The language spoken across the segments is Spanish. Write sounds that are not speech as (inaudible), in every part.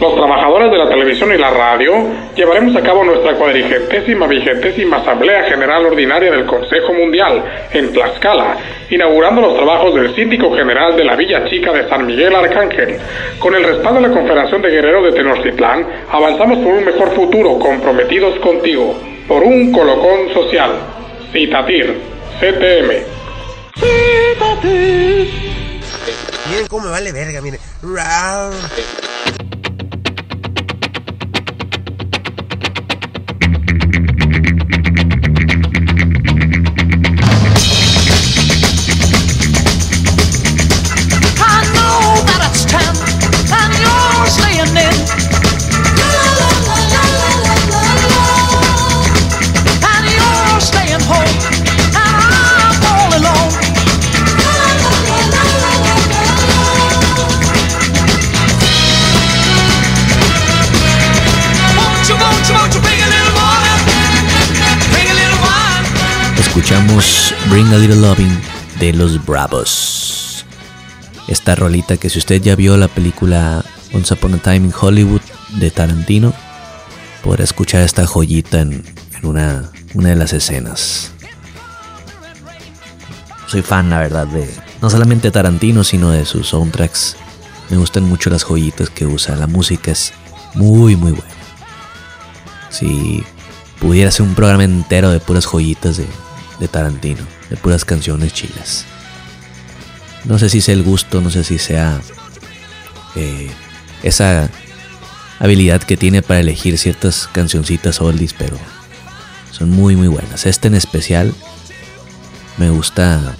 Los trabajadores de la televisión y la radio llevaremos a cabo nuestra cuadrigentésima vigentésima Asamblea General Ordinaria del Consejo Mundial en Tlaxcala, inaugurando los trabajos del Síndico General de la Villa Chica de San Miguel Arcángel. Con el respaldo de la Confederación de Guerreros de Tenochtitlán, avanzamos por un mejor futuro, comprometidos contigo, por un colocón social. Citatir, CTM. Miren cómo me vale verga, miren. Escuchamos Bring a Little Loving de los Bravos. Esta rolita que si usted ya vio la película Once Upon a Time in Hollywood de Tarantino, podrá escuchar esta joyita en, una, una de las escenas. Soy fan, la verdad, de no solamente Tarantino, sino de sus soundtracks. Me gustan mucho las joyitas que usa. La música es muy, muy buena. Si pudiera ser un programa entero de puras joyitas de, de Tarantino, de puras canciones chilas. No sé si sea el gusto, no sé si sea eh, esa habilidad que tiene para elegir ciertas cancioncitas oldies, pero son muy muy buenas. Este en especial me gusta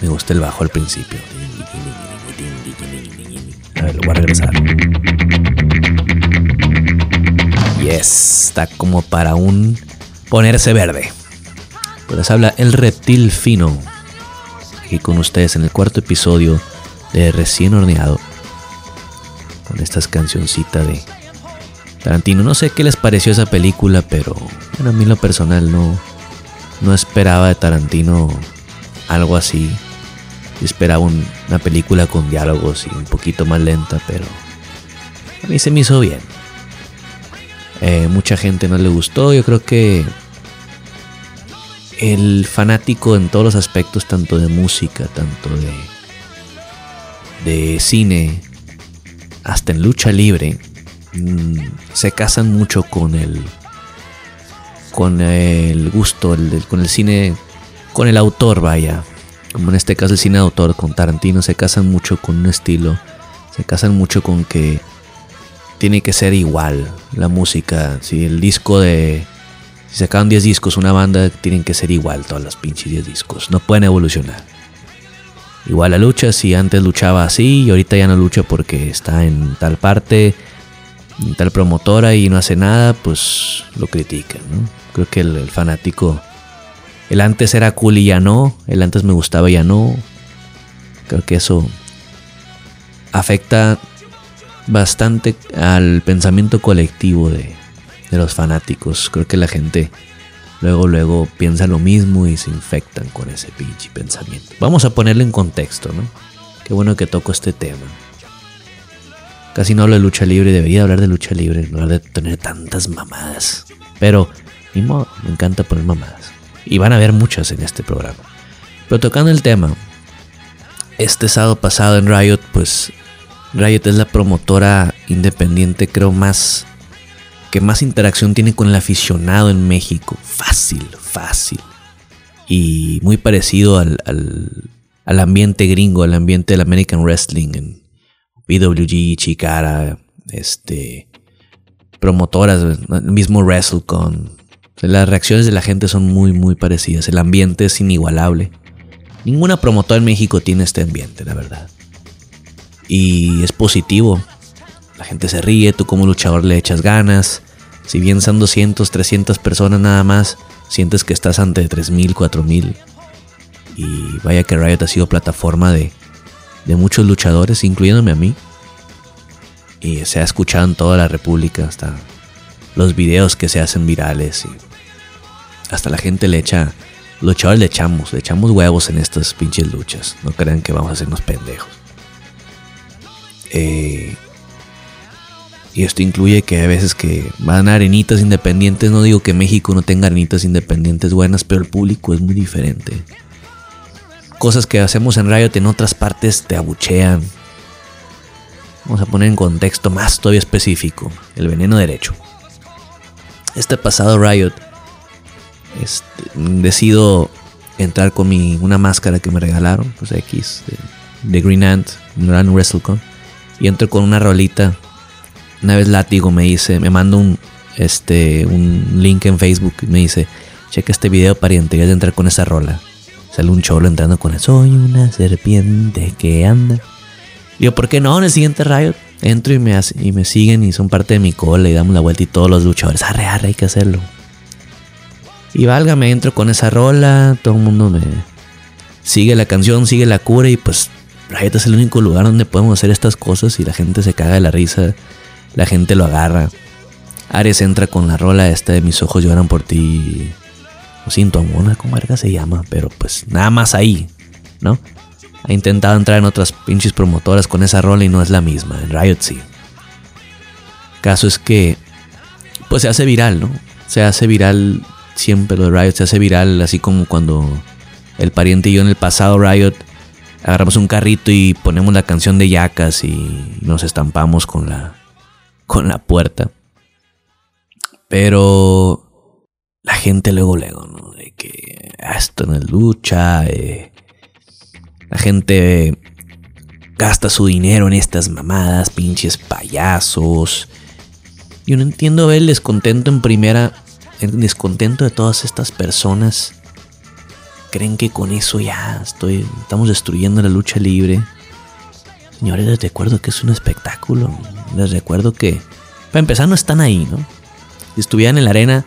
me gusta el bajo al principio. A ver, lo voy a regresar. Yes, está como para un ponerse verde. Les habla el reptil fino. Aquí con ustedes en el cuarto episodio de Recién Horneado. Con estas cancioncitas de Tarantino. No sé qué les pareció esa película, pero a mí lo personal no, no esperaba de Tarantino algo así. Esperaba una película con diálogos y un poquito más lenta, pero a mí se me hizo bien. Eh, mucha gente no le gustó, yo creo que el fanático en todos los aspectos, tanto de música, tanto de, de cine, hasta en lucha libre, mm, se casan mucho con el, con el gusto, con el cine, con el autor, vaya. Como en este caso el cine de autor con Tarantino, se casan mucho con un estilo, se casan mucho con que tiene que ser igual la música. Si el disco de si sacaban 10 discos, una banda tienen que ser igual todas las pinches 10 discos. No pueden evolucionar. Igual la lucha, si antes luchaba así y ahorita ya no lucha porque está en tal parte, en tal promotora y no hace nada, pues lo critican. Creo que el, fanático, el antes era cool y ya no, el antes me gustaba y ya no. Creo que eso afecta bastante al pensamiento colectivo de, de los fanáticos. Creo que la gente luego, luego piensa lo mismo y se infectan con ese pinche pensamiento. Vamos a ponerlo en contexto, ¿no? Qué bueno que toco este tema. Casi no hablo de lucha libre, debería hablar de lucha libre, no hablar de tener tantas mamadas. Pero, ni modo, me encanta poner mamadas. Y van a haber muchas en este programa. Pero tocando el tema, este sábado pasado en Riot, pues Riot es la promotora independiente, creo, más que más interacción tiene con el aficionado en México. Fácil, fácil. Y muy parecido al, ambiente gringo, al ambiente del American Wrestling, en PWG, Chicara, este, promotoras, el mismo WrestleCon. las reacciones de la gente son muy, muy parecidas. El ambiente es inigualable. Ninguna promotora en México tiene este ambiente, la verdad. Y es positivo. La gente se ríe, tú como luchador le echas ganas. Si bien son 200, 300 personas nada más, sientes que estás ante 3000, 4000. Y vaya que Riot ha sido plataforma de, de muchos luchadores, incluyéndome a mí. Y se ha escuchado en toda la República, hasta los videos que se hacen virales. Y hasta la gente le echa, luchadores le echamos, le echamos huevos en estas pinches luchas. No crean que vamos a hacernos pendejos. Eh, Y esto incluye que a veces que van a arenitas independientes. No digo que México no tenga arenitas independientes buenas, pero el público es muy diferente. Cosas que hacemos en Riot en otras partes te abuchean. Vamos a poner en contexto más todavía específico. El veneno derecho. Este pasado Riot este, decido entrar con mi, una máscara que me regalaron, pues X, de, Green Ant, Gran WrestleCon. Y entro con una rolita. Una vez Látigo me dice, me manda un, este, un link en Facebook y me dice, checa este video pariente, ya de entrar con esa rola. Sale un cholo entrando con eso. Soy una serpiente que anda. Digo, ¿por qué no? En el siguiente Riot entro y me, y me siguen y son parte de mi cola y damos la vuelta y todos los luchadores. Arre, arre, hay que hacerlo. Y válgame, entro con esa rola, todo el mundo me sigue la canción, sigue la cura y pues Riot es el único lugar donde podemos hacer estas cosas y la gente se caga de la risa, la gente lo agarra. Ares entra con la rola esta de mis ojos lloran por ti. O siento amor, como verga se llama, pero pues nada más ahí, ¿no? Ha intentado entrar en otras pinches promotoras con esa rola y no es la misma, en Riot sí. Caso es que pues se hace viral, ¿no? Se hace viral siempre lo de Riot se hace viral, así como cuando el pariente y yo en el pasado Riot agarramos un carrito y ponemos la canción de Yacas y nos estampamos con la con la puerta. Pero la gente luego luego, ¿no? De que ah, esto no es lucha, eh, la gente gasta su dinero en estas mamadas, pinches payasos. Yo no entiendo ver el descontento en primera el descontento de todas estas personas creen que con eso ya estoy, estamos destruyendo la lucha libre. Señores, les recuerdo que es un espectáculo. Les recuerdo que, para empezar, no están ahí, ¿no? Si estuvieran en la arena,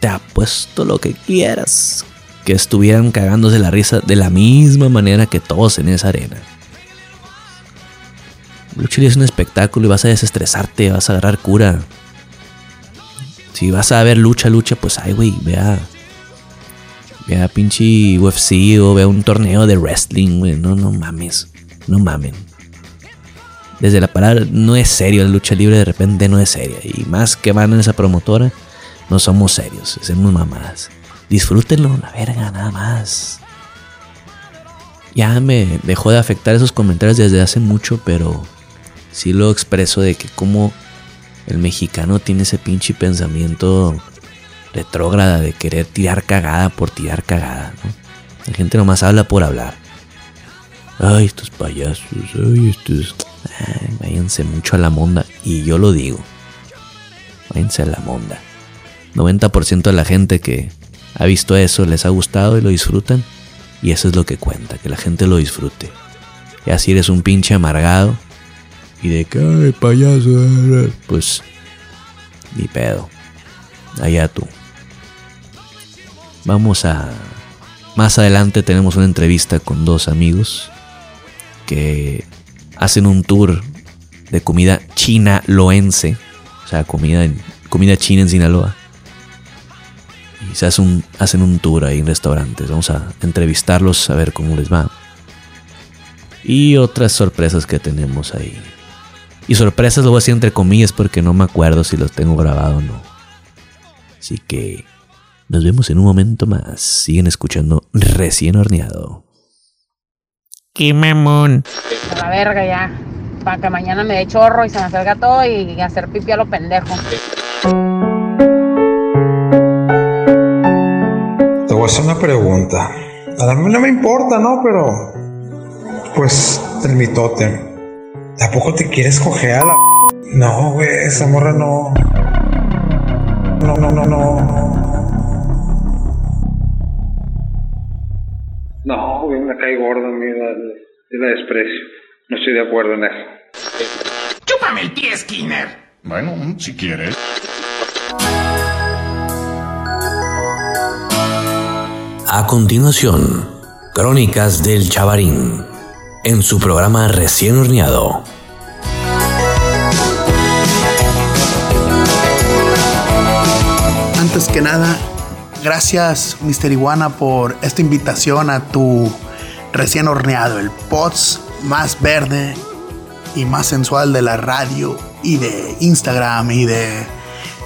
te apuesto lo que quieras. Que estuvieran cagándose la risa de la misma manera que todos en esa arena. Lucha es un espectáculo y vas a desestresarte, vas a agarrar cura. Si vas a ver lucha, lucha, pues ay, güey, vea. Vea pinche UFC o vea un torneo de wrestling, güey. No, no mames. No mamen. Desde la palabra, no es serio la lucha libre, de repente no es seria. Y más que van en esa promotora, no somos serios, hacemos mamadas. Disfrútenlo, la verga, nada más. Ya me dejó de afectar esos comentarios desde hace mucho, pero sí lo expreso de que como el mexicano tiene ese pinche pensamiento retrógrada de querer tirar cagada por tirar cagada, ¿no? La gente nomás habla por hablar. Ay, estos payasos, ay, estos. Váyanse mucho a la monda. Y yo lo digo. Váyanse a la monda. 90% de la gente que ha visto eso les ha gustado y lo disfrutan. Y eso es lo que cuenta, que la gente lo disfrute. Y así eres un pinche amargado y de que, ay, payaso, pues ni pedo. Allá tú. Vamos a... Más adelante tenemos una entrevista con dos amigos que hacen un tour de comida china loense. O sea, comida, comida china en Sinaloa. Y se un, hacen un tour ahí en restaurantes. Vamos a entrevistarlos a ver cómo les va. Y otras sorpresas que tenemos ahí. Y sorpresas lo voy a decir entre comillas porque no me acuerdo si los tengo grabado o no. Así que nos vemos en un momento más. Siguen escuchando recién horneado. ¡Qué mamón! A la verga ya. Para que mañana me dé chorro y se me salga todo y hacer pipi a lo pendejo. Te voy a hacer una pregunta. A mí no me importa, ¿no? Pero. Pues el mitote. ¿Tampoco te quieres coger a la.? No, güey, esa morra no. No, no, no, no. Cae gorda, mira, la, la desprecio. No estoy de acuerdo en eso. ¡Chúpame el pie, Skinner! Bueno, si quieres. A continuación, Crónicas del Chavarín en su programa recién horneado. Antes que nada, gracias Mr. Iguana por esta invitación a tu recién horneado, el POTS más verde y más sensual de la radio y de Instagram y de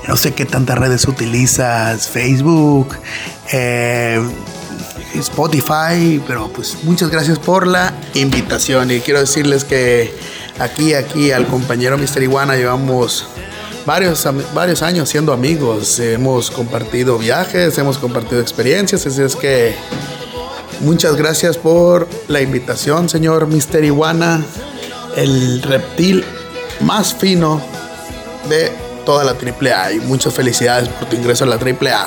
no sé qué tantas redes utilizas, Facebook, eh, Spotify, pero pues muchas gracias por la invitación. Y quiero decirles que aquí, aquí al compañero Mister Iguana llevamos varios, varios años siendo amigos, hemos compartido viajes, hemos compartido experiencias, así es que muchas gracias por la invitación, señor Mister Iguana, el reptil más fino de toda la AAA y muchas felicidades por tu ingreso a la AAA.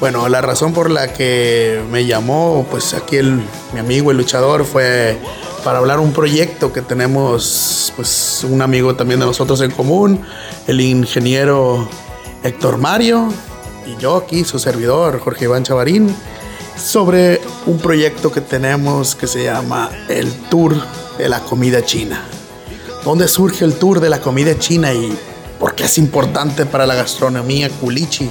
Bueno, la razón por la que me llamó, pues aquí el, mi amigo el luchador fue para hablar un proyecto que tenemos, pues un amigo también de nosotros en común, el ingeniero Héctor Mario y yo aquí, su servidor Jorge Iván Chavarín, sobre un proyecto que tenemos que se llama el Tour de la Comida China. ¿Dónde surge el Tour de la Comida China y por qué es importante para la gastronomía culichi?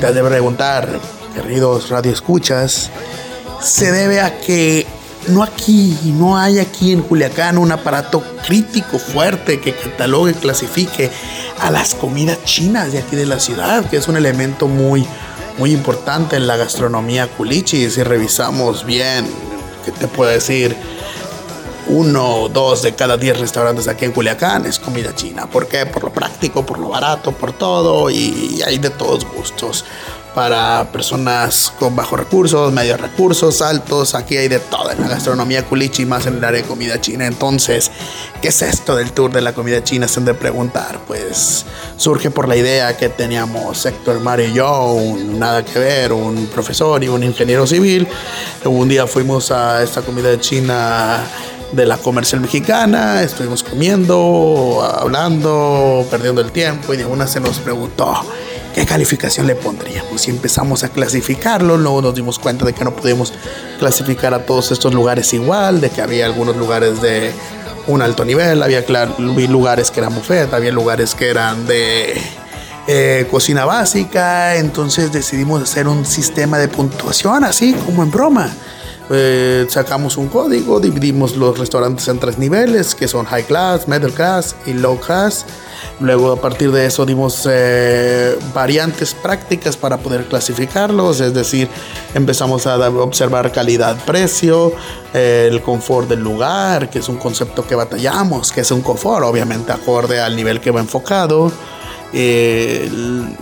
te has de preguntar, queridos radioescuchas, se debe a que no aquí, no hay aquí en Culiacán un aparato crítico fuerte que catalogue, clasifique a las comidas chinas de aquí de la ciudad, que es un elemento muy, muy importante en la gastronomía culichi. Si revisamos bien, ¿qué te puedo decir? Uno o dos de cada diez restaurantes aquí en Culiacán es comida china. ¿Por qué? Por lo práctico, por lo barato, por todo y hay de todos gustos para personas con bajos recursos, medios recursos, altos. Aquí hay de todo en la gastronomía culichi, más en el área de comida china. Entonces, ¿qué es esto del tour de la comida china? Se han de preguntar. Pues surge por la idea que teníamos Héctor Mario y yo, nada que ver, un profesor y un ingeniero civil. Un día fuimos a esta comida china de la comercial mexicana, estuvimos comiendo, hablando, perdiendo el tiempo y de una se nos preguntó ¿qué calificación le pondríamos? Y empezamos a clasificarlo, luego nos dimos cuenta de que no podíamos clasificar a todos estos lugares igual, de que había algunos lugares de un alto nivel, había lugares que eran buffet, había lugares que eran de eh, cocina básica, entonces decidimos hacer un sistema de puntuación así como en broma. Eh, sacamos un código, dividimos los restaurantes en tres niveles, que son high class, middle class y low class. Luego a partir de eso dimos eh, variantes prácticas para poder clasificarlos, es decir, empezamos a observar calidad-precio, eh, el confort del lugar, que es un concepto que batallamos, que es un confort obviamente acorde al nivel que va enfocado. el,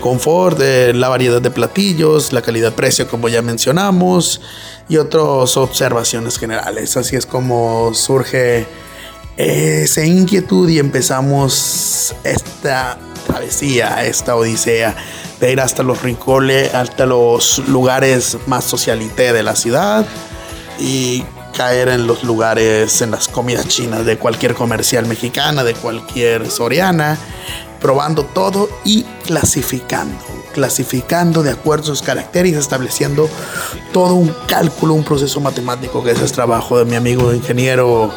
confort, la variedad de platillos, la calidad-precio como ya mencionamos y otras observaciones generales. Así es como surge esa inquietud y empezamos esta travesía, esta odisea de ir hasta los rincones, hasta los lugares más socialité de la ciudad y caer en los lugares, en las comidas chinas de cualquier comercial mexicana, de cualquier soriana, probando todo y clasificando, clasificando de acuerdo a sus caracteres, estableciendo todo un cálculo, un proceso matemático que es trabajo de mi amigo ingeniero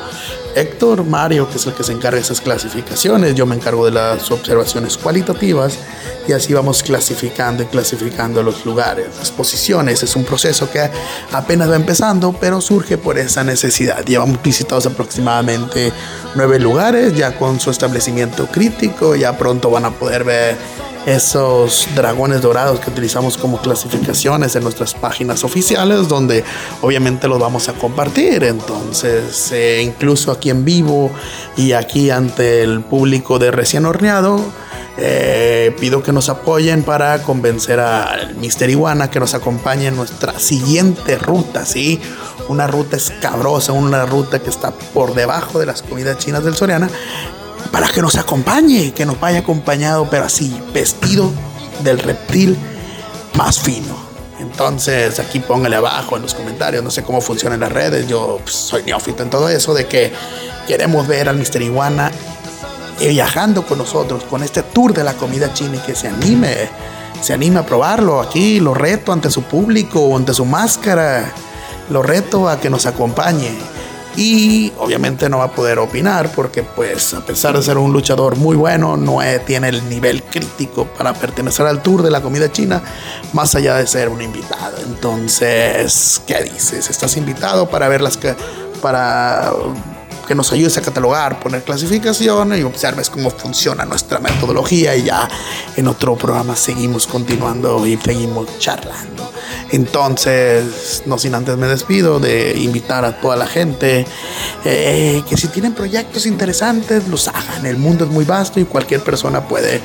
Héctor Mario, que es el que se encarga de esas clasificaciones, yo me encargo de las observaciones cualitativas y así vamos clasificando y clasificando los lugares, las posiciones. Es un proceso que apenas va empezando, pero surge por esa necesidad. Llevamos visitados aproximadamente nueve lugares, ya con su establecimiento crítico, ya pronto van a poder ver esos dragones dorados que utilizamos como clasificaciones en nuestras páginas oficiales, donde obviamente los vamos a compartir. Entonces, eh, incluso aquí en vivo y aquí ante el público de recién horneado, eh, pido que nos apoyen para convencer al Mister Iguana que nos acompañe en nuestra siguiente ruta, ¿sí? Una ruta escabrosa, una ruta que está por debajo de las comidas chinas del Soriana, para que nos acompañe, que nos vaya acompañado, pero así, vestido del reptil más fino. Entonces, aquí póngale abajo en los comentarios, no sé cómo funcionan las redes, yo pues, soy neófito en todo eso, de que queremos ver al Mister Iguana viajando con nosotros, con este tour de la comida china y que se anime, se anime a probarlo aquí, lo reto ante su público, ante su máscara, lo reto a que nos acompañe y obviamente no va a poder opinar porque pues a pesar de ser un luchador muy bueno no tiene el nivel crítico para pertenecer al tour de la comida china más allá de ser un invitado. Entonces qué dices estás invitado para ver las que para que nos ayudes a catalogar, poner clasificación y observes cómo funciona nuestra metodología y ya en otro programa seguimos continuando y seguimos charlando. Entonces, no sin antes me despido de invitar a toda la gente eh, que si tienen proyectos interesantes los hagan. El mundo es muy vasto y cualquier persona puede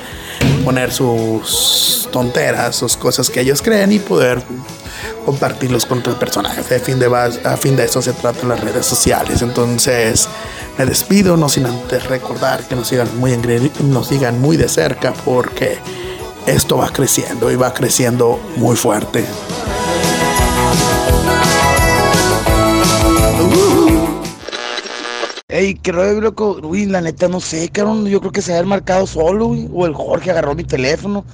poner sus tonteras, sus cosas que ellos creen y poder compartirlos con otros personajes. A fin de, a fin de eso se tratan las redes sociales. Entonces me despido, no sin antes recordar que nos sigan muy, nos sigan muy de cerca porque esto va creciendo y va creciendo muy fuerte. Ey, rollo, loco. Uy, la neta, no sé, cabrón. Yo creo que se ha marcado solo. O el Jorge agarró mi teléfono.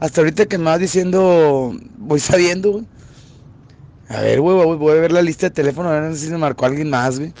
Hasta ahorita que me vas diciendo, voy sabiendo, güey. A ver, güey, voy a ver la lista de teléfono, a ver si me marcó alguien más, güey.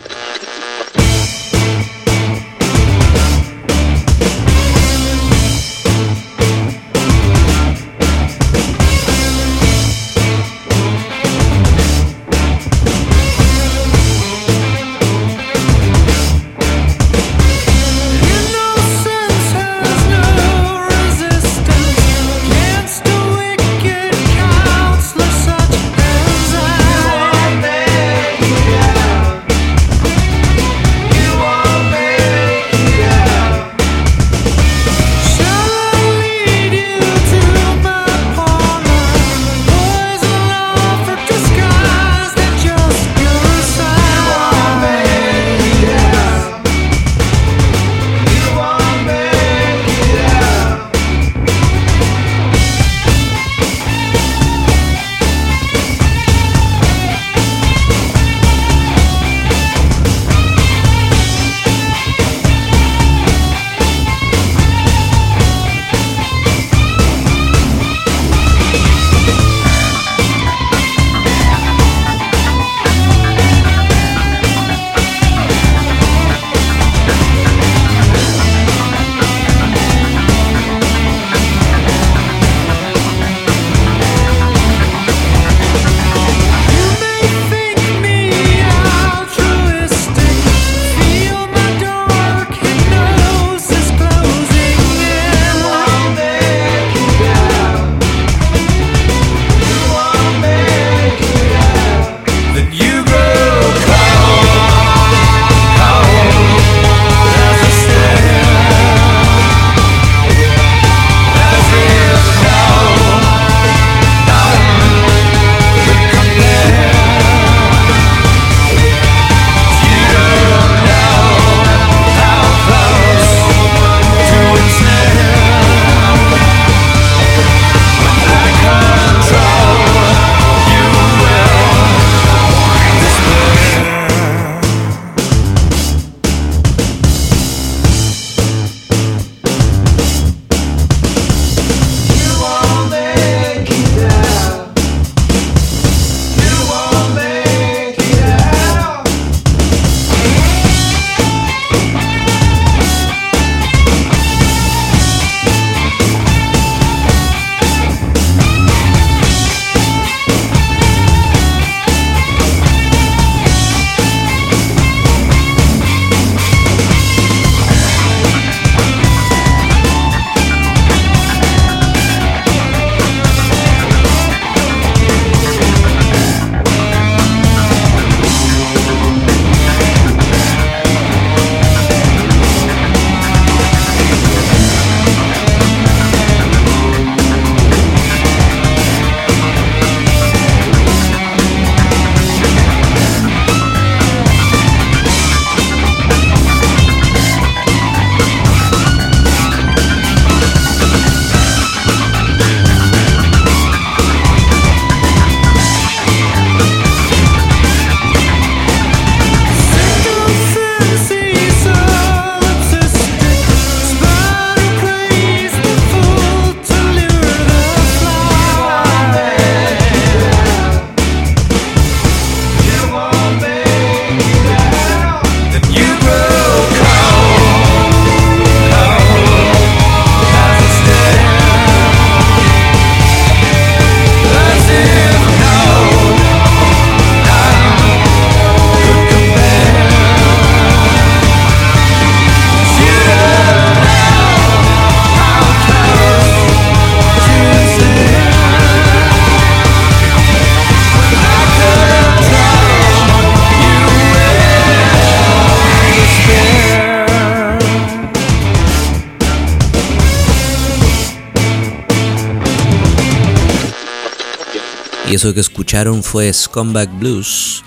Eso que escucharon fue Scumbag Blues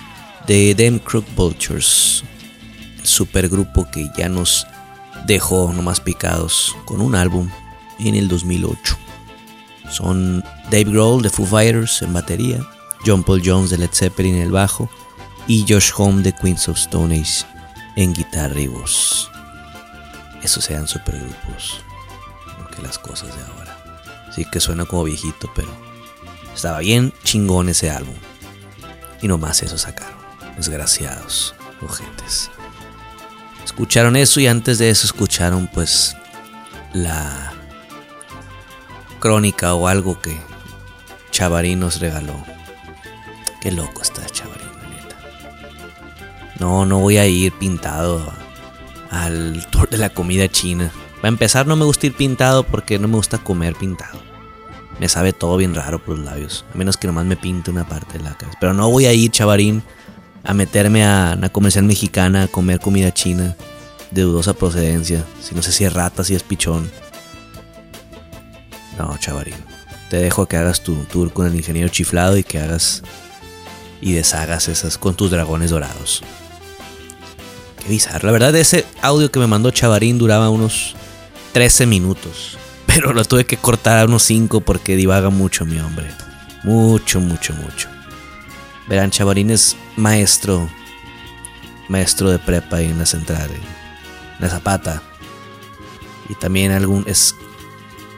de Them Crook Vultures, supergrupo que ya nos dejó nomás picados con un álbum en el 2008. Son Dave Grohl de Foo Fighters en batería, John Paul Jones de Led Zeppelin en el bajo y Josh Homme de Queens of Stone Age en guitarra y voz. Esos sean supergrupos, no que las cosas de ahora. Sí que suena como viejito, pero estaba bien chingón ese álbum. Y nomás eso sacaron. Desgraciados, ojetes. Escucharon eso y antes de eso escucharon pues la crónica o algo que Chavarín nos regaló. Qué loco está Chavarín, la neta. No, no voy a ir pintado al (laughs) tour de la comida china. Para empezar, no me gusta ir pintado porque no me gusta comer pintado. Me sabe todo bien raro por los labios. A menos que nomás me pinte una parte de la cara. Pero no voy a ir, Chavarín, a meterme a una comercial mexicana a comer comida china de dudosa procedencia. Si no sé si es rata, si es pichón. No, Chavarín. Te dejo que hagas tu tour con el ingeniero chiflado y que hagas y deshagas esas con tus dragones dorados. Qué bizarro. La verdad, ese audio que me mandó Chavarín duraba unos 13 minutos. Pero lo tuve que cortar a unos 5 porque divaga mucho mi hombre. Mucho, mucho, mucho. Verán, Chavarín es maestro. Maestro de prepa ahí en la central. En la Zapata. Y también algún. Es.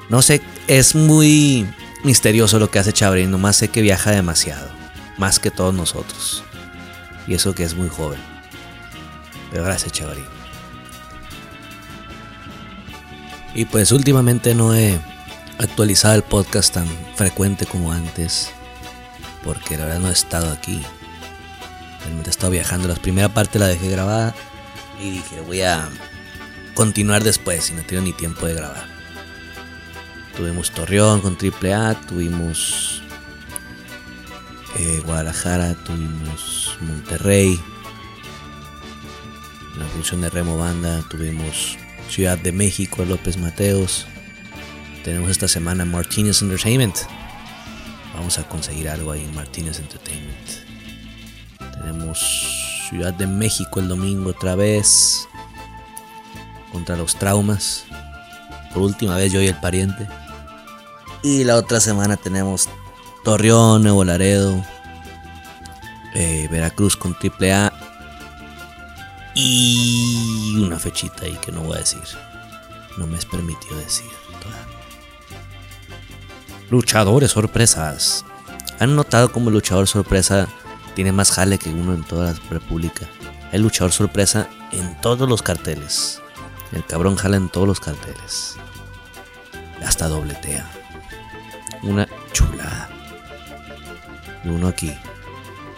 No sé, es muy misterioso lo que hace Chavarín. Nomás sé que viaja demasiado. Más que todos nosotros. Y eso que es muy joven. Pero gracias, Chavarín. Y pues últimamente no he actualizado el podcast tan frecuente como antes. Porque la verdad no he estado aquí. Realmente he estado viajando. La primera parte la dejé grabada. Y dije, voy a continuar después. Y no tengo ni tiempo de grabar. Tuvimos Torreón con AAA. Tuvimos eh, Guadalajara. Tuvimos Monterrey. La función de Remo Banda. Tuvimos Ciudad de México, López Mateos. Tenemos esta semana Martinez Entertainment. Vamos a conseguir algo ahí en Martinez Entertainment. Tenemos Ciudad de México el domingo otra vez. Contra los traumas. Por última vez yo y el pariente. Y la otra semana tenemos Torreón, Nuevo Laredo. eh, Veracruz con AAA. Y una fechita ahí que no voy a decir. No me es permitido decir. todavía. Luchadores sorpresas. ¿Han notado cómo el luchador sorpresa tiene más jale que uno en toda la república? El luchador sorpresa en todos los carteles. El cabrón jala en todos los carteles. Hasta dobletea. Una chulada. Y uno aquí,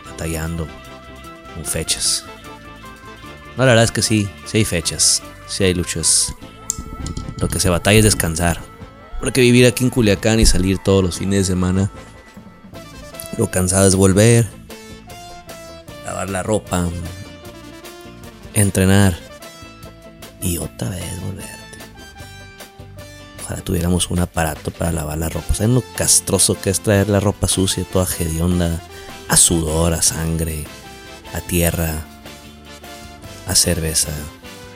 batallando con fechas. No, la verdad es que sí, sí hay fechas, sí hay luchas. Lo que se batalla es descansar. Porque vivir aquí en Culiacán y salir todos los fines de semana, lo cansado es volver, lavar la ropa, entrenar y otra vez volverte. Ojalá tuviéramos un aparato para lavar la ropa. ¿Saben lo castroso que es traer la ropa sucia, toda hedionda, a sudor, a sangre, a tierra? A cerveza.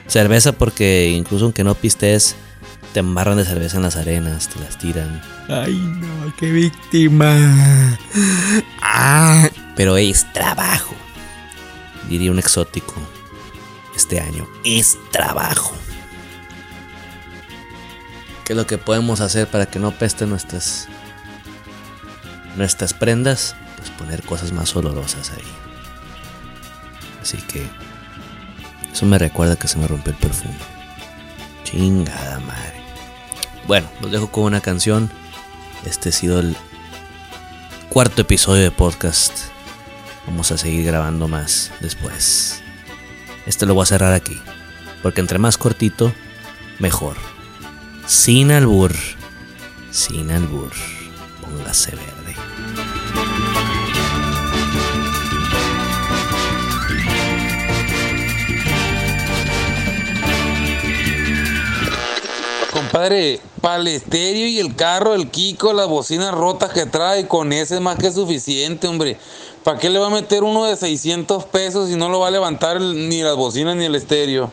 Cerveza porque incluso aunque no pistes, te embarran de cerveza en las arenas, te las tiran. Ay, no, qué víctima. Ah, Pero es trabajo. Diría un exótico este año. Es trabajo. ¿Qué es lo que podemos hacer para que no pesten nuestras nuestras prendas? Pues poner cosas más olorosas ahí. Así que eso me recuerda que se me rompió el perfume. Chingada madre. Bueno, los dejo con una canción. Este ha sido el cuarto episodio de podcast. Vamos a seguir grabando más después. Este lo voy a cerrar aquí. Porque entre más cortito, mejor. Sin albur. Sin albur. Póngase verde. Compadre. Estéreo y el carro, el Kiko, las bocinas rotas que trae, con ese es más que suficiente, hombre. ¿Para qué le va a meter uno de 600 pesos si no lo va a levantar ni las bocinas ni el estéreo?